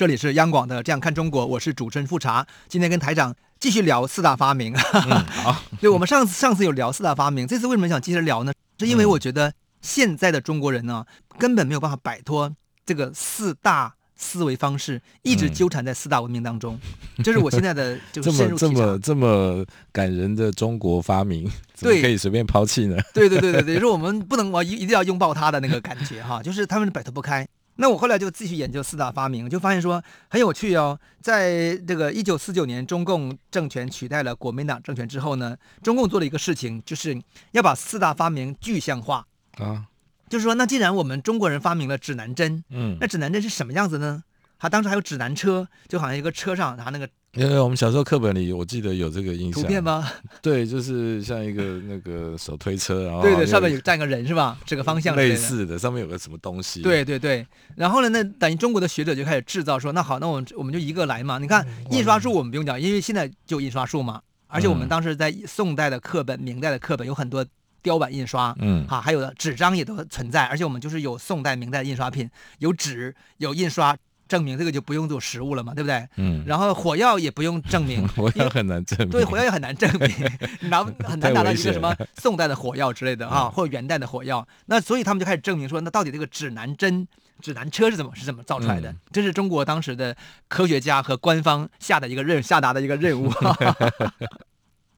这里是央广的《这样看中国》，我是主持人富察。今天跟台长继续聊四大发明。嗯、好，对，我们上次上次有聊四大发明，这次为什么想接着聊呢？是因为我觉得现在的中国人呢，根本没有办法摆脱这个四大思维方式，一直纠缠在四大文明当中。嗯、这是我现在的 就是这么这么这么感人的中国发明，怎么可以随便抛弃呢？对对对对对，就是我们不能我一一定要拥抱他的那个感觉哈，就是他们摆脱不开。那我后来就继续研究四大发明，就发现说很有趣哦。在这个一九四九年，中共政权取代了国民党政权之后呢，中共做了一个事情，就是要把四大发明具象化啊。就是说，那既然我们中国人发明了指南针，嗯，那指南针是什么样子呢？他当时还有指南车，就好像一个车上拿那个。因为我们小时候课本里，我记得有这个印象。图片吗？对，就是像一个那个手推车，然后对对，上面有站个人是吧？这个方向类似的，上面有个什么东西。对对对，然后呢，那等于中国的学者就开始制造，说那好，那我们我们就一个来嘛。你看印刷术我们不用讲，因为现在就印刷术嘛。而且我们当时在宋代的课本、明代的课本有很多雕版印刷，嗯，好，还有的纸张也都存在。而且我们就是有宋代、明代的印刷品，有纸，有印刷。证明这个就不用做实物了嘛，对不对？嗯。然后火药也不用证明，火药很难证明。对，火药也很难证明，拿很难拿到一个什么宋代的火药之类的啊，或者元代的火药。那所以他们就开始证明说，那到底这个指南针、指南车是怎么是怎么造出来的？这是中国当时的科学家和官方下的一个任下达的一个任务。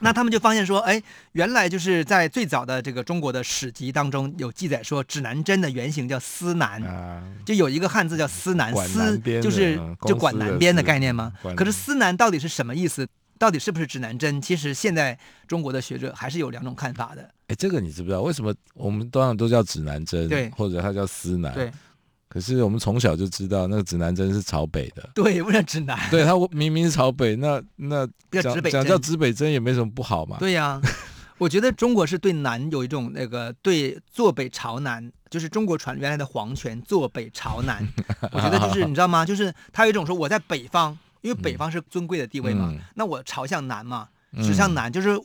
那他们就发现说，哎，原来就是在最早的这个中国的史籍当中有记载说，指南针的原型叫司南，就有一个汉字叫司南，司就是就管南边的概念吗？可是司南到底是什么意思？到底是不是指南针？其实现在中国的学者还是有两种看法的。哎，这个你知不知道？为什么我们通常都叫指南针，对，或者它叫司南？对。可是我们从小就知道，那个指南针是朝北的。对，为了指南。对，它明明是朝北，那那讲讲叫指北针也没什么不好嘛。对呀、啊，我觉得中国是对南有一种那个对坐北朝南，就是中国传原来的皇权坐北朝南。我觉得就是你知道吗？就是他有一种说我在北方，因为北方是尊贵的地位嘛，嗯、那我朝向南嘛，指向南就是。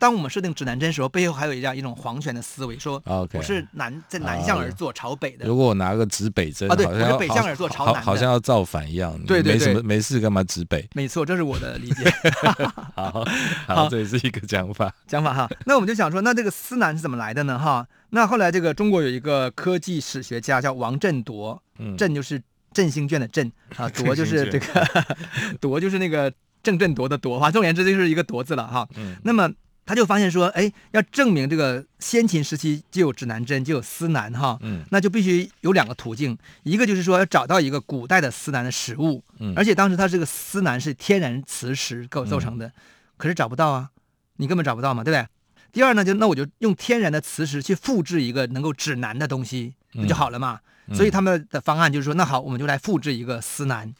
当我们设定指南针的时候，背后还有一样一种皇权的思维，说我是南在南向而坐，朝北的。如果我拿个指北针，啊，对，我是北向而坐，朝南，好像要造反一样。对对对，没什么没事干嘛指北？没错，这是我的理解。好，好，这也是一个讲法。讲法哈，那我们就想说，那这个司南是怎么来的呢？哈，那后来这个中国有一个科技史学家叫王振铎，振就是振兴卷的振啊，铎就是这个 铎就是那个郑振铎的铎，哈，总而言之就是一个铎字了哈。嗯，那么。他就发现说，哎，要证明这个先秦时期就有指南针，就有司南哈，嗯，那就必须有两个途径，一个就是说要找到一个古代的司南的实物，嗯，而且当时它这个司南是天然磁石构造成的，嗯、可是找不到啊，你根本找不到嘛，对不对？第二呢，就那我就用天然的磁石去复制一个能够指南的东西，不就好了嘛？嗯、所以他们的方案就是说，那好，我们就来复制一个司南。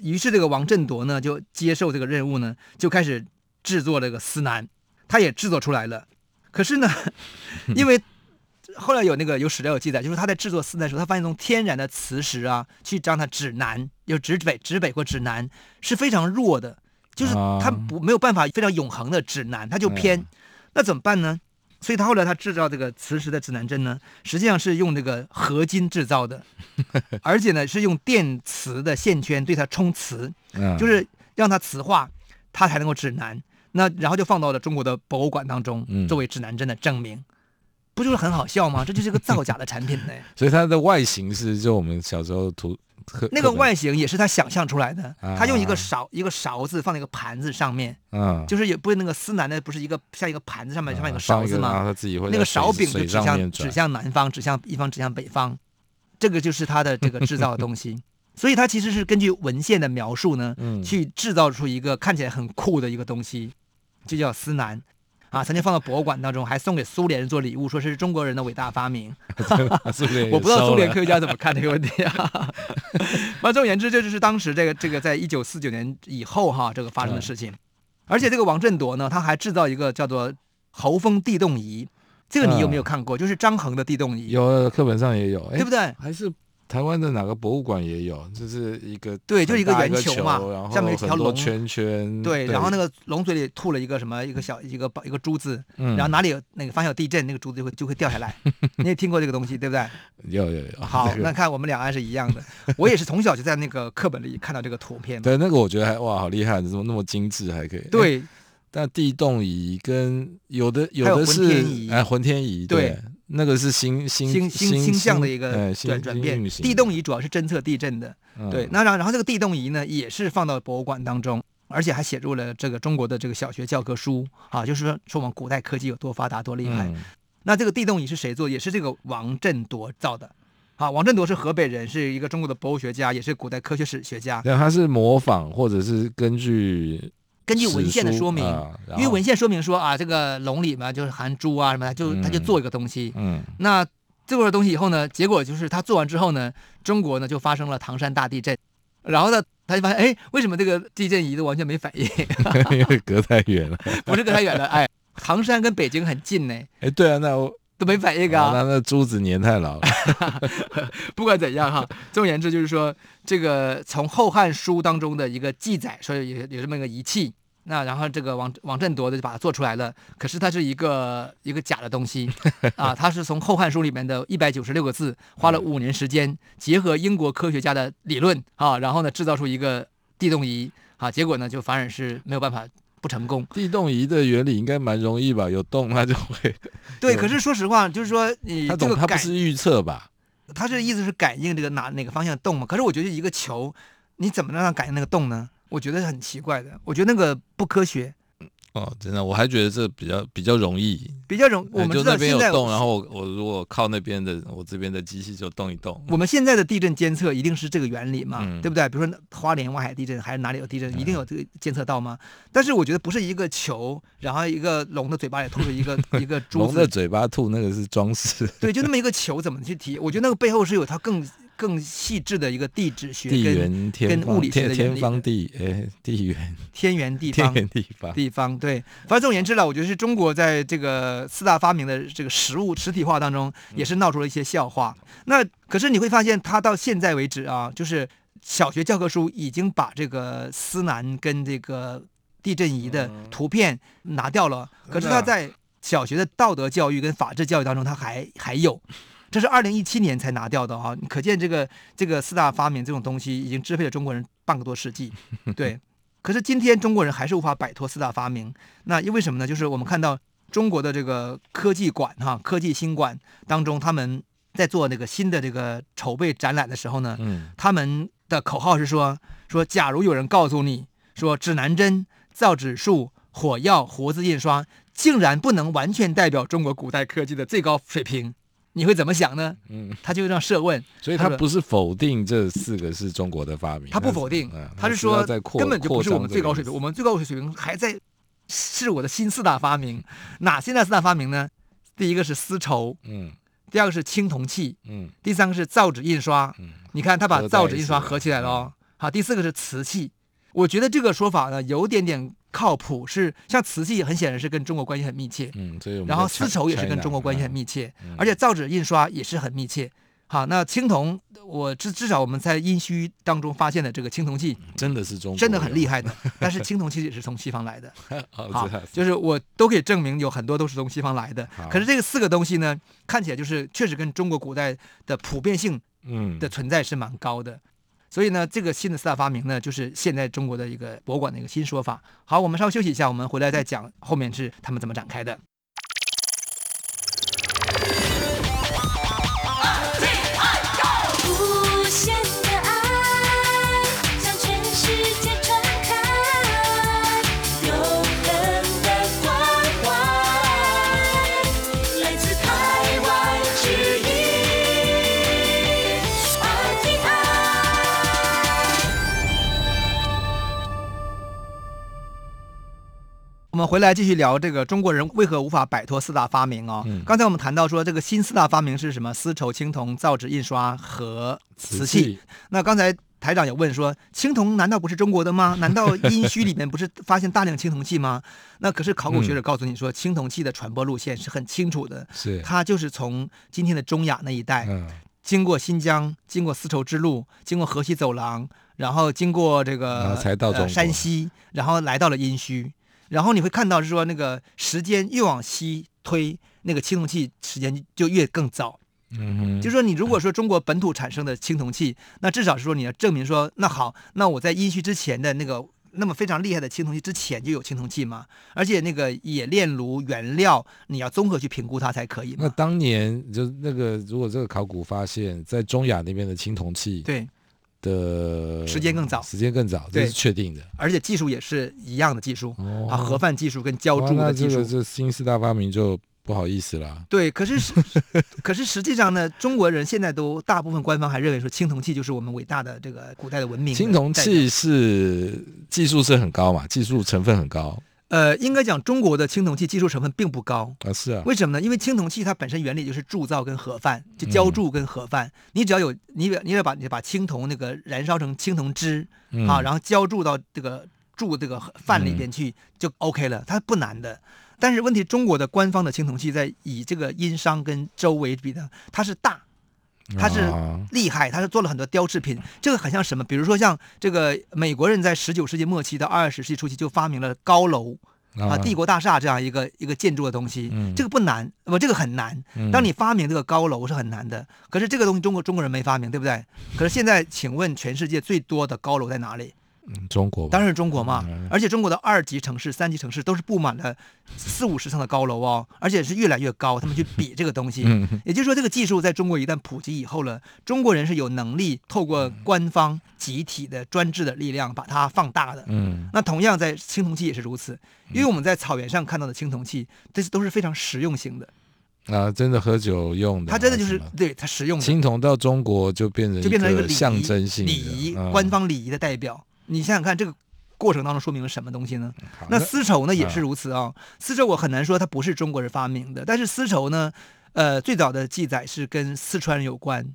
于是这个王振铎呢就接受这个任务呢，就开始制作这个司南。他也制作出来了，可是呢，因为后来有那个有史料有记载，就是他在制作丝带的时候，他发现从天然的磁石啊，去让它指南，就指北、指北或指南是非常弱的，就是它不没有办法非常永恒的指南，它就偏，那怎么办呢？所以他后来他制造这个磁石的指南针呢，实际上是用这个合金制造的，而且呢是用电磁的线圈对它充磁，就是让它磁化，它才能够指南。那然后就放到了中国的博物馆当中，作为指南针的证明，嗯、不就是很好笑吗？这就是一个造假的产品呢。所以它的外形是就我们小时候图那个外形也是他想象出来的。啊、他用一个勺一个勺子放在一个盘子上面，嗯，就是也不是那个司南的，不是一个像一个盘子上面上面有个勺子吗？那个勺柄就指向指向南方，指向一方，指向北方，这个就是他的这个制造的东西。所以他其实是根据文献的描述呢，嗯、去制造出一个看起来很酷的一个东西。就叫司南，啊，曾经放到博物馆当中，还送给苏联人做礼物，说是中国人的伟大发明。我不知道苏联科学家怎么看这个问题啊。那总而言之，这就是当时这个这个在一九四九年以后哈、啊，这个发生的事情。嗯、而且这个王振铎呢，他还制造一个叫做侯风地动仪，这个你有没有看过？嗯、就是张衡的地动仪，有课本上也有，对不对？还是。台湾的哪个博物馆也有，就是一个对，就一个圆球嘛，下面有一条龙圈圈，对，然后那个龙嘴里吐了一个什么，一个小一个一个珠子，然后哪里有那个发现有地震，那个珠子就会就会掉下来。你也听过这个东西对不对？有有有。好，那看我们两岸是一样的，我也是从小就在那个课本里看到这个图片。对，那个我觉得还哇，好厉害，怎么那么精致，还可以。对，但地动仪跟有的有的是哎浑天仪，对。那个是星星星星象的一个转转变，地动仪主要是侦测地震的，嗯、对。那然然后这个地动仪呢，也是放到博物馆当中，而且还写入了这个中国的这个小学教科书啊，就是说说我们古代科技有多发达多厉害。嗯、那这个地动仪是谁做？也是这个王振铎造的。啊，王振铎是河北人，是一个中国的博物学家，也是古代科学史学家。对，他是模仿或者是根据。根据文献的说明，啊、因为文献说明说啊，这个龙里面就是含猪啊什么的，就他就做一个东西。嗯，嗯那做了东西以后呢，结果就是他做完之后呢，中国呢就发生了唐山大地震，然后呢他就发现，哎，为什么这个地震仪都完全没反应？因为隔太远了，不是隔太远了，哎，唐山跟北京很近呢。哎，对啊，那我。都没反应啊！那那珠子粘太牢了。不管怎样哈，总而言之就是说，这个从《后汉书》当中的一个记载，说有有这么一个仪器，那然后这个王王振铎的就把它做出来了。可是它是一个一个假的东西 啊！它是从《后汉书》里面的一百九十六个字，花了五年时间，结合英国科学家的理论啊，然后呢制造出一个地动仪啊，结果呢就反而是没有办法。不成功，地动仪的原理应该蛮容易吧？有动它就会。对，可是说实话，就是说你这个它不是预测吧？它是意思是感应这个哪哪个方向动嘛？可是我觉得一个球，你怎么能让它感应那个动呢？我觉得是很奇怪的，我觉得那个不科学。哦，真的，我还觉得这比较比较容易，比较容。我们就那边有动，然后我我如果靠那边的，我这边的机器就动一动。我们现在的地震监测一定是这个原理嘛，嗯、对不对？比如说花莲、外海地震，还是哪里有地震，一定有这个监测到吗？嗯、但是我觉得不是一个球，然后一个龙的嘴巴里吐出一个 一个珠子。龙的嘴巴吐那个是装饰。对，就那么一个球，怎么去提？我觉得那个背后是有它更。更细致的一个地质学跟跟物理学的天方地哎，地缘天圆地方，天圆地方地方对。反正总而言之了，我觉得是中国在这个四大发明的这个实物实体化当中，也是闹出了一些笑话。嗯、那可是你会发现，他到现在为止啊，就是小学教科书已经把这个司南跟这个地震仪的图片拿掉了，嗯、可是他在小学的道德教育跟法治教育当中，他还还有。这是二零一七年才拿掉的哈，你可见这个这个四大发明这种东西已经支配了中国人半个多世纪，对。可是今天中国人还是无法摆脱四大发明，那因为什么呢？就是我们看到中国的这个科技馆哈，科技新馆当中，他们在做那个新的这个筹备展览的时候呢，嗯，他们的口号是说说，假如有人告诉你说指南针、造纸术、火药、活字印刷竟然不能完全代表中国古代科技的最高水平。你会怎么想呢？嗯，他就这样设问，所以他不是否定这四个是中国的发明，他不否定，他是说根本就不是我们最高水平，我们最高水平还在是我的新四大发明。哪现在四大发明呢？第一个是丝绸，嗯，第二个是青铜器，嗯，第三个是造纸印刷，嗯，你看他把造纸印刷合起来了哦。好，第四个是瓷器。我觉得这个说法呢有点点。靠谱是像瓷器，很显然是跟中国关系很密切。嗯，然后丝绸也是跟中国关系很密切，嗯、而且造纸印刷也是很密切。好，那青铜，我至至少我们在殷墟当中发现的这个青铜器，真的是中，真的很厉害的。但是青铜器也是从西方来的。好，就是我都可以证明有很多都是从西方来的。可是这个四个东西呢，看起来就是确实跟中国古代的普遍性嗯的存在是蛮高的。所以呢，这个新的四大发明呢，就是现在中国的一个博物馆的一个新说法。好，我们稍微休息一下，我们回来再讲后面是他们怎么展开的。们回来继续聊这个中国人为何无法摆脱四大发明哦。嗯、刚才我们谈到说，这个新四大发明是什么？丝绸、青铜、造纸、印刷和瓷器。瓷器那刚才台长也问说，青铜难道不是中国的吗？难道殷墟里面不是发现大量青铜器吗？那可是考古学者告诉你说，青铜器的传播路线是很清楚的，是它就是从今天的中亚那一带，嗯、经过新疆，经过丝绸之路，经过河西走廊，然后经过这个才到、呃、山西，然后来到了殷墟。然后你会看到是说，那个时间越往西推，那个青铜器时间就越更早。嗯，就是说你如果说中国本土产生的青铜器，那至少是说你要证明说，那好，那我在殷墟之前的那个那么非常厉害的青铜器之前就有青铜器嘛？而且那个冶炼炉原料你要综合去评估它才可以。那当年就那个如果这个考古发现，在中亚那边的青铜器，对。的时间更早，时间更早，这是确定的，而且技术也是一样的技术、哦、啊，盒饭技术跟浇筑的技术，这个这新四大发明就不好意思了。对，可是 可是实际上呢，中国人现在都大部分官方还认为说青铜器就是我们伟大的这个古代的文明的。青铜器是技术是很高嘛，技术成分很高。呃，应该讲中国的青铜器技术成分并不高啊，是啊，为什么呢？因为青铜器它本身原理就是铸造跟盒饭，就浇铸跟盒饭。嗯、你只要有你，你要把你把青铜那个燃烧成青铜汁、嗯、啊，然后浇铸到这个铸这个饭里边去，就 OK 了，它不难的。但是问题，中国的官方的青铜器在以这个殷商跟周为比呢，它是大。他是厉害，他是做了很多雕制品，这个很像什么？比如说像这个美国人在十九世纪末期到二十世纪初期就发明了高楼啊，帝国大厦这样一个一个建筑的东西，这个不难，不，这个很难。当你发明这个高楼是很难的，可是这个东西中国中国人没发明，对不对？可是现在，请问全世界最多的高楼在哪里？嗯，中国当然是中国嘛，而且中国的二级城市、三级城市都是布满了四五十层的高楼哦，而且是越来越高。他们去比这个东西，也就是说，这个技术在中国一旦普及以后了，中国人是有能力透过官方集体的专制的力量把它放大的。嗯，那同样在青铜器也是如此，因为我们在草原上看到的青铜器，这是都是非常实用型的。啊，真的喝酒用的，它真的就是对它实用的。青铜到中国就变成就变成一个象征性礼仪、官方礼仪的代表。你想想看，这个过程当中说明了什么东西呢？那丝绸呢也是如此啊、哦。丝绸我很难说它不是中国人发明的，但是丝绸呢，呃，最早的记载是跟四川有关，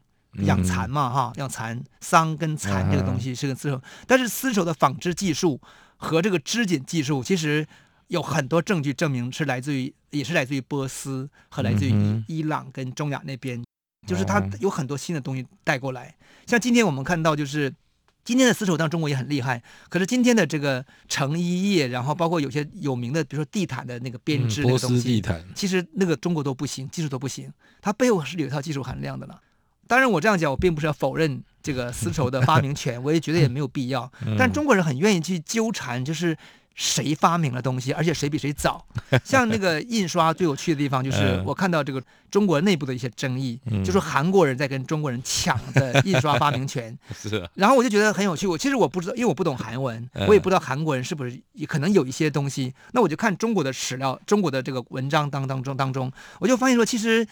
养蚕嘛哈，养蚕桑跟蚕这个东西是跟丝绸。但是丝绸的纺织技术和这个织锦技术，其实有很多证据证明是来自于，也是来自于波斯和来自于伊朗跟中亚那边，就是它有很多新的东西带过来。像今天我们看到就是。今天的丝绸当中国也很厉害，可是今天的这个成衣业，然后包括有些有名的，比如说地毯的那个编织那个东西，嗯、波斯地毯，其实那个中国都不行，技术都不行，它背后是有一套技术含量的了。当然，我这样讲，我并不是要否认这个丝绸的发明权，我也觉得也没有必要。但中国人很愿意去纠缠，就是。谁发明了东西，而且谁比谁早？像那个印刷最有趣的地方，就是我看到这个中国内部的一些争议，嗯、就说韩国人在跟中国人抢的印刷发明权。是、啊。然后我就觉得很有趣。我其实我不知道，因为我不懂韩文，我也不知道韩国人是不是也可能有一些东西。那我就看中国的史料，中国的这个文章当当中当中，我就发现说，其实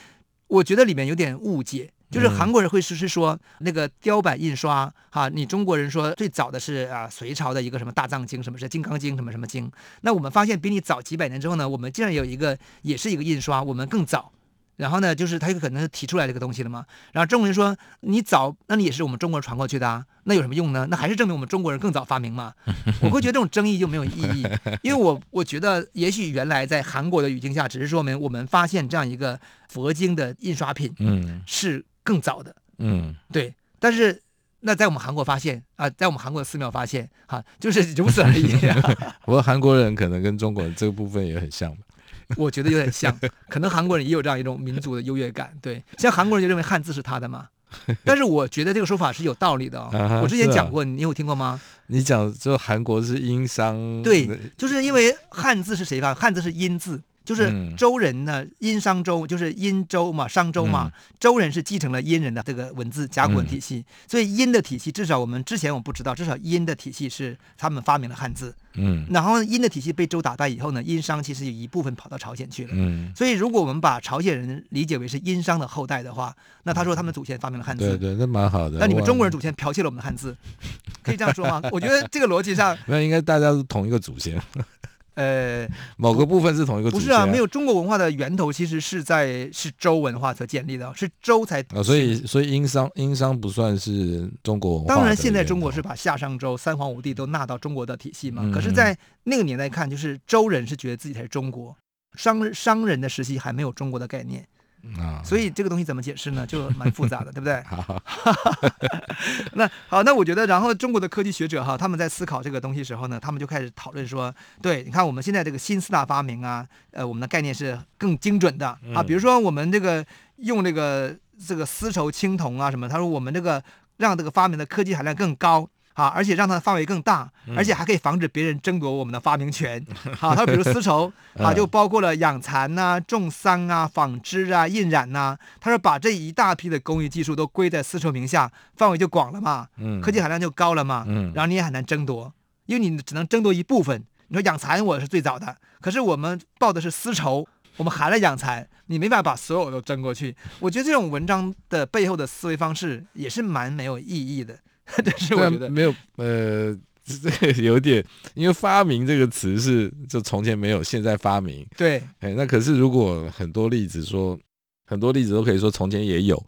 我觉得里面有点误解。就是韩国人会是是说那个雕版印刷哈，你中国人说最早的是啊隋朝的一个什么大藏经，什么是金刚经，什么什么经。那我们发现比你早几百年之后呢，我们竟然有一个也是一个印刷，我们更早。然后呢，就是他有可能是提出来这个东西了嘛。然后中国人说你早，那你也是我们中国人传过去的啊，那有什么用呢？那还是证明我们中国人更早发明嘛。我会觉得这种争议就没有意义，因为我我觉得也许原来在韩国的语境下，只是说明我们发现这样一个佛经的印刷品，嗯，是。更早的，嗯，对，但是那在我们韩国发现啊，在我们韩国的寺庙发现，哈、啊，就是如此而已、啊。不过韩国人可能跟中国人这个部分也很像吧？我觉得有点像，可能韩国人也有这样一种民族的优越感。对，像韩国人就认为汉字是他的嘛，但是我觉得这个说法是有道理的、哦。啊、我之前讲过，啊、你有听过吗？你讲就韩国是殷商，对，就是因为汉字是谁发？汉字是殷字。就是周人呢，殷商周就是殷周嘛，商周嘛，周人是继承了殷人的这个文字甲骨文体系，所以殷的体系至少我们之前我不知道，至少殷的体系是他们发明了汉字。嗯，然后殷的体系被周打败以后呢，殷商其实有一部分跑到朝鲜去了。嗯，所以如果我们把朝鲜人理解为是殷商的后代的话，那他说他们祖先发明了汉字，对对，那蛮好的。那你们中国人祖先剽窃了我们的汉字，可以这样说吗？我觉得这个逻辑上，那应该大家是同一个祖先。呃，某个部分是同一个。不是啊，没有中国文化的源头其实是在是周文化所建立的，是周才。哦，所以所以殷商殷商不算是中国文化。当然，现在中国是把夏商周三皇五帝都纳到中国的体系嘛。嗯、可是，在那个年代看，就是周人是觉得自己才是中国，商商人的时期还没有中国的概念。啊，所以这个东西怎么解释呢？就蛮复杂的，对不对？好，那好，那我觉得，然后中国的科技学者哈，他们在思考这个东西时候呢，他们就开始讨论说，对，你看我们现在这个新四大发明啊，呃，我们的概念是更精准的啊，比如说我们这个用这个这个丝绸、青铜啊什么，他说我们这个让这个发明的科技含量更高。啊，而且让它的范围更大，而且还可以防止别人争夺我们的发明权。好、嗯，他、啊、比如丝绸啊，就包括了养蚕呐、啊、种桑啊、纺织啊、印染呐、啊。他说把这一大批的工艺技术都归在丝绸名下，范围就广了嘛，嗯，科技含量就高了嘛，嗯，然后你也很难争夺，因为你只能争夺一部分。你说养蚕我是最早的，可是我们报的是丝绸，我们含了养蚕，你没办法把所有都争过去。我觉得这种文章的背后的思维方式也是蛮没有意义的。但是我觉得没有，呃，这个有点，因为发明这个词是就从前没有，现在发明。对，哎，那可是如果很多例子说，很多例子都可以说从前也有。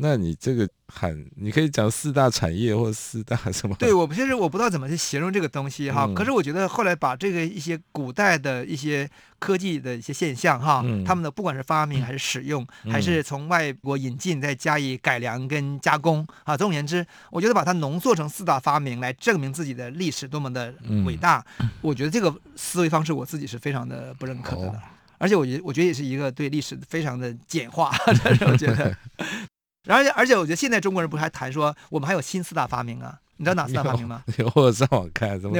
那你这个很，你可以讲四大产业或者四大什么？对，我其实我不知道怎么去形容这个东西哈。嗯、可是我觉得后来把这个一些古代的一些科技的一些现象哈，嗯、他们的不管是发明还是使用，嗯、还是从外国引进再加以改良跟加工啊，总而言之，我觉得把它浓缩成四大发明来证明自己的历史多么的伟大，嗯、我觉得这个思维方式我自己是非常的不认可的。哦、而且我觉得我觉得也是一个对历史非常的简化，但是我觉得。而且而且，我觉得现在中国人不是还谈说我们还有新四大发明啊？你知道哪四大发明吗？有，我上网看，什么？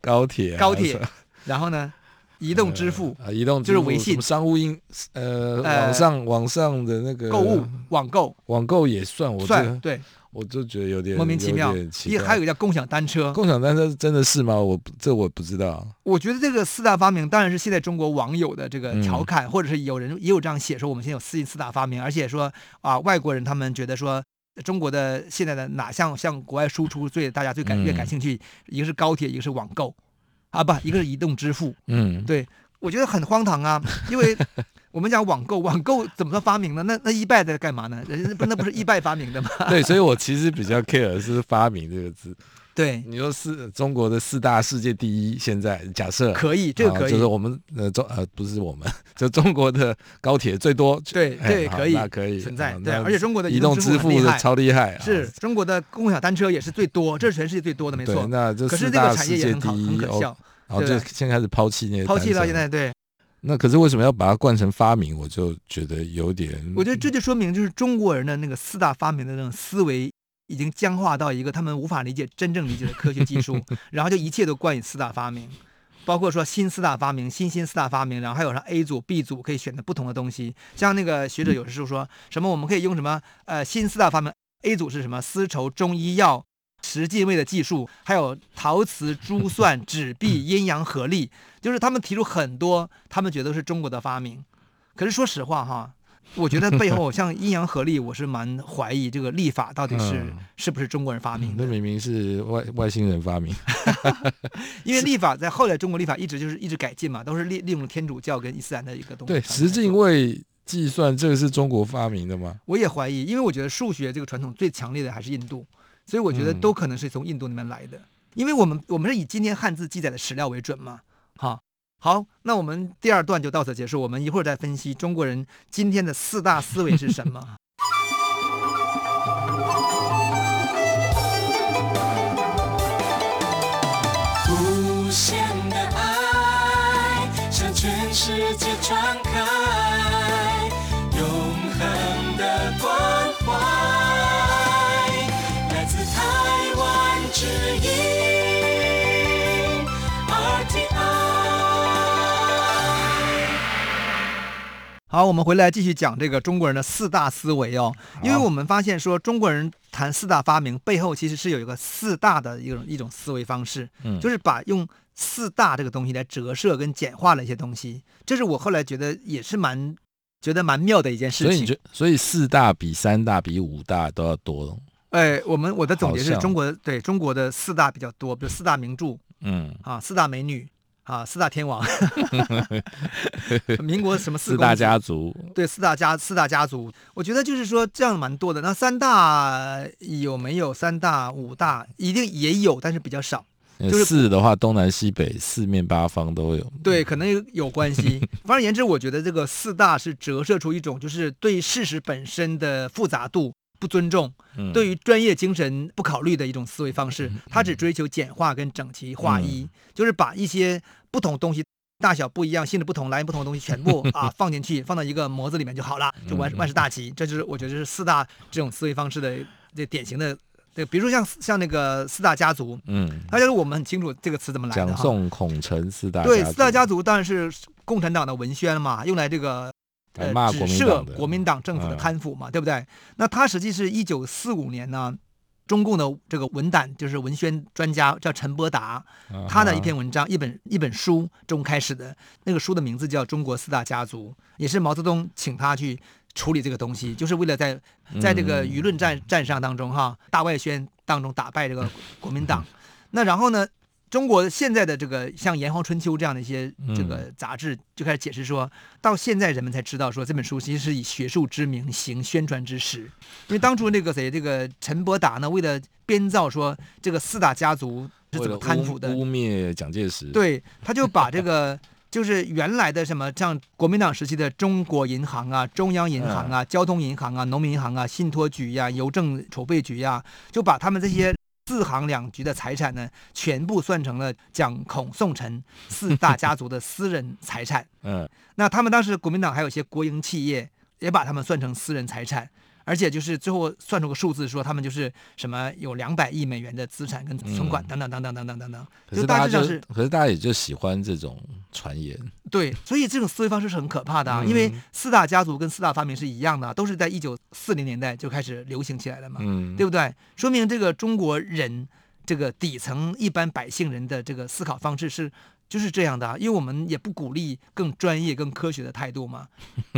高铁、高铁，然后呢，移动支付啊，移动就是微信商务应呃，网上网上的那个购物网购，网购也算，我算对。我就觉得有点莫名其妙，也还有一个叫共享单车。共享单车真的是吗？我这我不知道。我觉得这个四大发明当然是现在中国网友的这个调侃，嗯、或者是有人也有这样写说，我们现在有四四大发明，而且说啊，外国人他们觉得说中国的现在的哪项向国外输出最大家最感越感兴趣，嗯、一个是高铁，一个是网购，啊不，一个是移动支付。嗯，对，我觉得很荒唐啊，因为。我们讲网购，网购怎么说发明呢？那那 eBay 在干嘛呢？人家不那不是 eBay 发明的吗？对，所以我其实比较 care 是发明这个字。对，你说四中国的四大世界第一，现在假设可以，这个可以，就是我们呃中呃不是我们，就中国的高铁最多。对对，可以，那可以存在。对，而且中国的移动支付超厉害，是中国的共享单车也是最多，这是全世界最多的，没错。那这四大世界第一，很可笑。然后就现在开始抛弃那些，抛弃到现在对。那可是为什么要把它冠成发明？我就觉得有点。我觉得这就说明，就是中国人的那个四大发明的那种思维已经僵化到一个他们无法理解、真正理解的科学技术，然后就一切都冠以四大发明，包括说新四大发明、新新四大发明，然后还有上 A 组、B 组可以选择不同的东西。像那个学者有时候说什么，我们可以用什么？呃，新四大发明 A 组是什么？丝绸、中医药。十进位的技术，还有陶瓷、珠算、纸币、阴阳合力，就是他们提出很多，他们觉得是中国的发明。可是说实话哈，我觉得背后 像阴阳合历，我是蛮怀疑这个历法到底是、嗯、是不是中国人发明的。那明明是外外星人发明，因为历法在后来中国历法一直就是一直改进嘛，都是利利用天主教跟伊斯兰的一个东西。对，十进位计算这个是中国发明的吗？我也怀疑，因为我觉得数学这个传统最强烈的还是印度。所以我觉得都可能是从印度那边来的，嗯、因为我们我们是以今天汉字记载的史料为准嘛。好，好，那我们第二段就到此结束，我们一会儿再分析中国人今天的四大思维是什么。好，我们回来继续讲这个中国人的四大思维哦，因为我们发现说中国人谈四大发明背后其实是有一个四大的一种一种思维方式，嗯，就是把用四大这个东西来折射跟简化了一些东西，这是我后来觉得也是蛮觉得蛮妙的一件事情。所以你觉，所以四大比三大比五大都要多。哎，我们我的总结是中国的对中国的四大比较多，比如四大名著，嗯，啊，四大美女。啊，四大天王，民国什么四四大家族？对，四大家四大家族，我觉得就是说这样蛮多的。那三大有没有？三大五大一定也有，但是比较少。就是四的话，东南西北四面八方都有。对，可能有有关系。反而言之，我觉得这个四大是折射出一种就是对事实本身的复杂度不尊重，嗯、对于专业精神不考虑的一种思维方式。他只追求简化跟整齐划一，嗯、就是把一些不同东西大小不一样、性质不同、来源不同的东西全部 啊放进去，放到一个模子里面就好了，就万万事大吉。这就是我觉得是四大这种思维方式的这典型的。对，比如说像像那个四大家族，嗯，大家我们很清楚这个词怎么来的。蒋宋孔陈四大对四大家族当然是共产党的文宣嘛，用来这个呃指涉国民党政府的贪腐嘛，嗯、对不对？那他实际是一九四五年呢，中共的这个文胆就是文宣专家叫陈伯达，他的一篇文章一本一本书中开始的那个书的名字叫《中国四大家族》，也是毛泽东请他去。处理这个东西，就是为了在在这个舆论战战上当中哈，大外宣当中打败这个国民党。那然后呢，中国现在的这个像《炎黄春秋》这样的一些这个杂志就开始解释说，到现在人们才知道说这本书其实是以学术之名行宣传之实。因为当初那个谁，这个陈伯达呢，为了编造说这个四大家族是怎么贪腐的，污蔑蒋介石，对，他就把这个。就是原来的什么，像国民党时期的中国银行啊、中央银行啊、交通银行啊、农民银行啊、信托局呀、啊、邮政储备局呀、啊，就把他们这些四行两局的财产呢，全部算成了蒋孔宋陈四大家族的私人财产。嗯，那他们当时国民党还有一些国营企业，也把他们算成私人财产。而且就是最后算出个数字，说他们就是什么有两百亿美元的资产跟存款等等等等等等等等。可是大家就，可是大家也就喜欢这种传言。对，所以这种思维方式是很可怕的啊，因为四大家族跟四大发明是一样的，都是在一九四零年代就开始流行起来的嘛，嗯，对不对？说明这个中国人这个底层一般百姓人的这个思考方式是。就是这样的啊，因为我们也不鼓励更专业、更科学的态度嘛，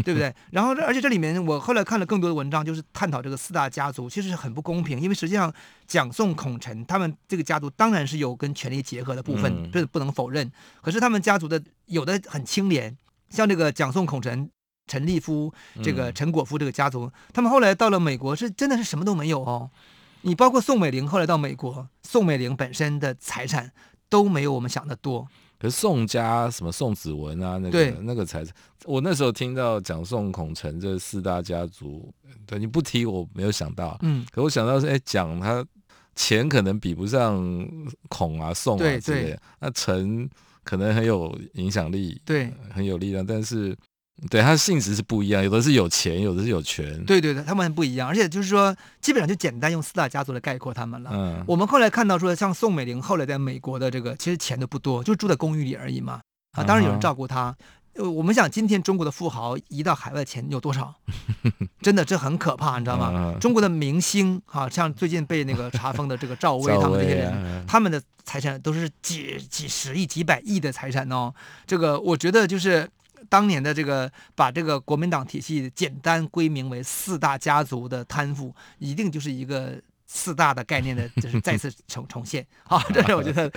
对不对？然后，而且这里面我后来看了更多的文章，就是探讨这个四大家族其实是很不公平，因为实际上蒋宋孔陈他们这个家族当然是有跟权力结合的部分，这不能否认。可是他们家族的有的很清廉，像这个蒋宋孔陈、陈立夫、这个陈果夫这个家族，他们后来到了美国是真的是什么都没有哦。你包括宋美龄后来到美国，宋美龄本身的财产都没有我们想的多。可是宋家什么宋子文啊，那个那个才是，我那时候听到讲宋孔陈这四大家族，对你不提我没有想到，嗯，可我想到是哎讲他钱可能比不上孔啊宋啊之类的，那陈可能很有影响力，对，很有力量，但是。对，它的性质是不一样，有的是有钱，有的是有权。对对对，他们不一样，而且就是说，基本上就简单用四大家族来概括他们了。嗯，我们后来看到说，像宋美龄后来在美国的这个，其实钱都不多，就住在公寓里而已嘛。啊，当然有人照顾他。呃、嗯，我们想今天中国的富豪移到海外钱有多少？真的这很可怕，你知道吗？嗯、中国的明星啊，像最近被那个查封的这个赵薇他们这些人，啊、他们的财产都是几几十亿、几百亿的财产哦。这个我觉得就是。当年的这个把这个国民党体系简单归名为四大家族的贪腐，一定就是一个四大的概念的，就是再次重重现。好，这是我觉得。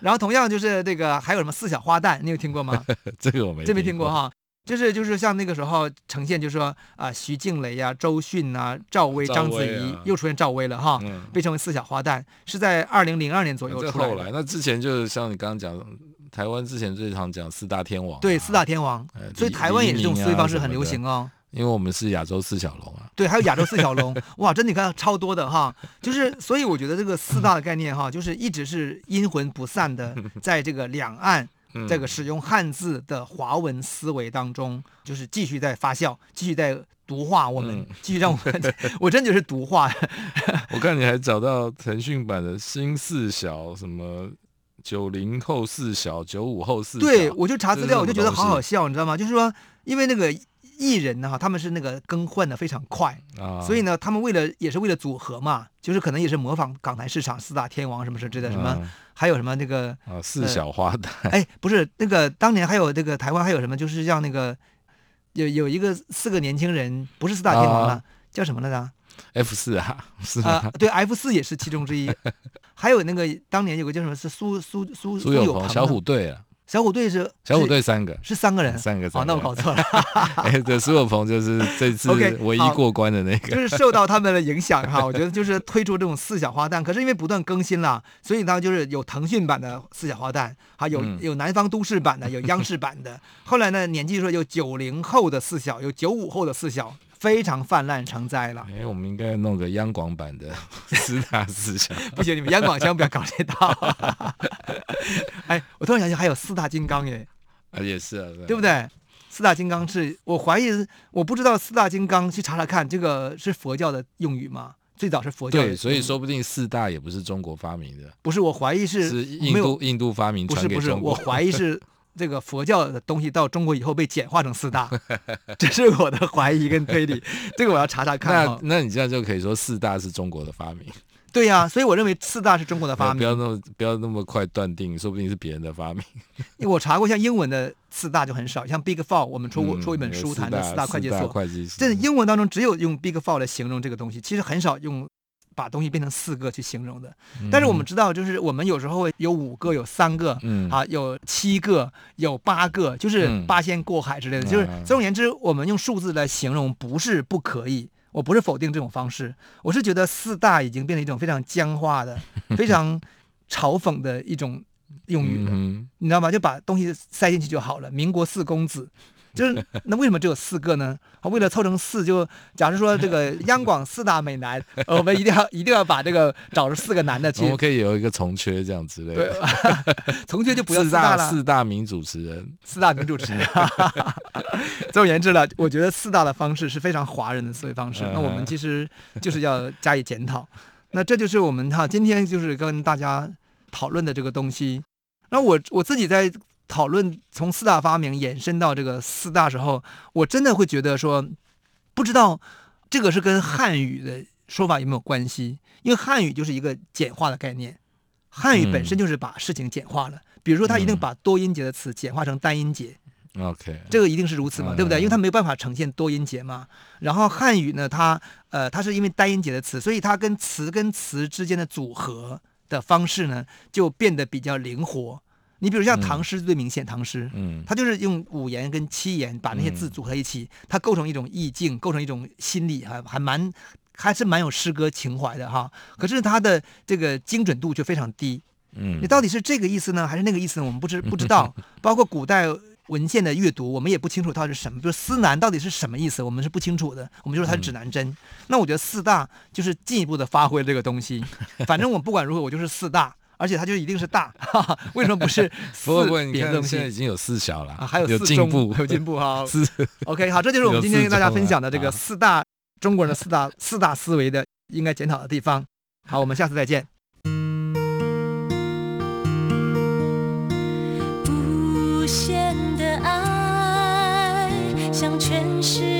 然后同样就是这个还有什么四小花旦，你有听过吗？这个我没，这没听过哈。就是就是像那个时候呈现，就是说啊，徐静蕾呀、周迅啊、赵薇、章子怡又出现赵薇了哈，被称为四小花旦，是在二零零二年左右出来的。后来，那之前就是像你刚刚讲的。台湾之前最常讲四大天王，对，四大天王，所以台湾也是这种思维方式很流行哦。因为我们是亚洲四小龙啊，对，还有亚洲四小龙，哇，真的你看超多的哈，就是所以我觉得这个四大的概念哈，就是一直是阴魂不散的，在这个两岸这个使用汉字的华文思维当中，就是继续在发酵，继续在毒化我们，继续让我们，我真的是毒化。我看你还找到腾讯版的新四小什么。九零后四小，九五后四小。对，我就查资料，我就觉得好好笑，你知道吗？就是说，因为那个艺人呢，他们是那个更换的非常快啊，所以呢，他们为了也是为了组合嘛，就是可能也是模仿港台市场四大天王什么什么之类的，什么、啊、还有什么那个啊四小花旦。哎，不是那个当年还有那个台湾还有什么，就是像那个有有一个四个年轻人，不是四大天王了，啊、叫什么来着？F 四啊，是啊、呃，对，F 四也是其中之一。还有那个当年有个叫什么是苏苏苏苏有朋，小虎队啊，小虎队是小虎队三个，是三个人，三个。哦，那我搞错了。哎，对，苏有朋就是这次唯一过关的那个。就是受到他们的影响哈，我觉得就是推出这种四小花旦，可是因为不断更新了，所以呢就是有腾讯版的四小花旦，还有有南方都市版的，有央视版的。后来呢，年纪说有九零后的四小，有九五后的四小。非常泛滥成灾了。哎，我们应该弄个央广版的 四大思想。不行，你们央广千万不要搞这套。哎，我突然想起还有四大金刚耶。啊，也是啊，对不对？四大金刚是我怀疑，我不知道四大金刚去查查看，这个是佛教的用语吗？最早是佛教。对，所以说不定四大也不是中国发明的。不是，我怀疑是是印度印度发明传给中国。不是不是，我怀疑是。这个佛教的东西到中国以后被简化成四大，这是我的怀疑跟推理。这个我要查查看。那那你这样就可以说四大是中国的发明。对呀、啊，所以我认为四大是中国的发明。不要那么不要那么快断定，说不定是别人的发明。因为我查过，像英文的四大就很少，像 Big Four，我们出出一本书谈的四大会计所。会计所。这英文当中只有用 Big Four 来形容这个东西，其实很少用。把东西变成四个去形容的，但是我们知道，就是我们有时候会有五个、有三个，嗯，啊，有七个、有八个，就是八仙过海之类的。就是总而言之，我们用数字来形容不是不可以，我不是否定这种方式，我是觉得四大已经变成一种非常僵化的、非常 嘲讽的一种用语了，你知道吗？就把东西塞进去就好了。民国四公子。就是那为什么只有四个呢？为了凑成四，就假如说这个 央广四大美男，我们一定要 一定要把这个找着四个男的去。我们可以有一个从缺这样之类的。对，从缺就不要四大了。四大名主持人，四大名主持人。总而言之了，我觉得四大的方式是非常华人的思维方式。那我们其实就是要加以检讨。那这就是我们哈今天就是跟大家讨论的这个东西。那我我自己在。讨论从四大发明延伸到这个四大时候，我真的会觉得说，不知道这个是跟汉语的说法有没有关系？因为汉语就是一个简化的概念，汉语本身就是把事情简化了。嗯、比如说，它一定把多音节的词简化成单音节。OK，、嗯、这个一定是如此嘛，对不对？因为它没有办法呈现多音节嘛。然后汉语呢，它呃，它是因为单音节的词，所以它跟词跟词之间的组合的方式呢，就变得比较灵活。你比如像唐诗最明显，唐诗，嗯，它就是用五言跟七言把那些字组合在一起，它构成一种意境，构成一种心理，还还蛮还是蛮有诗歌情怀的哈。可是它的这个精准度就非常低，嗯，你到底是这个意思呢，还是那个意思呢？我们不知 不知道。包括古代文献的阅读，我们也不清楚它是什么。比如司南到底是什么意思，我们是不清楚的。我们就说它是指南针。那我觉得四大就是进一步的发挥这个东西。反正我不管如何，我就是四大。而且它就一定是大，哈哈，为什么不是 四？不过你看，现在已经有四小了，啊、还有四有进步，有进步哈。四，OK，好，这就是我们今天跟大家分享的这个四大中国人的四大四大思维的应该检讨的地方。好，我们下次再见。无限的爱向全世界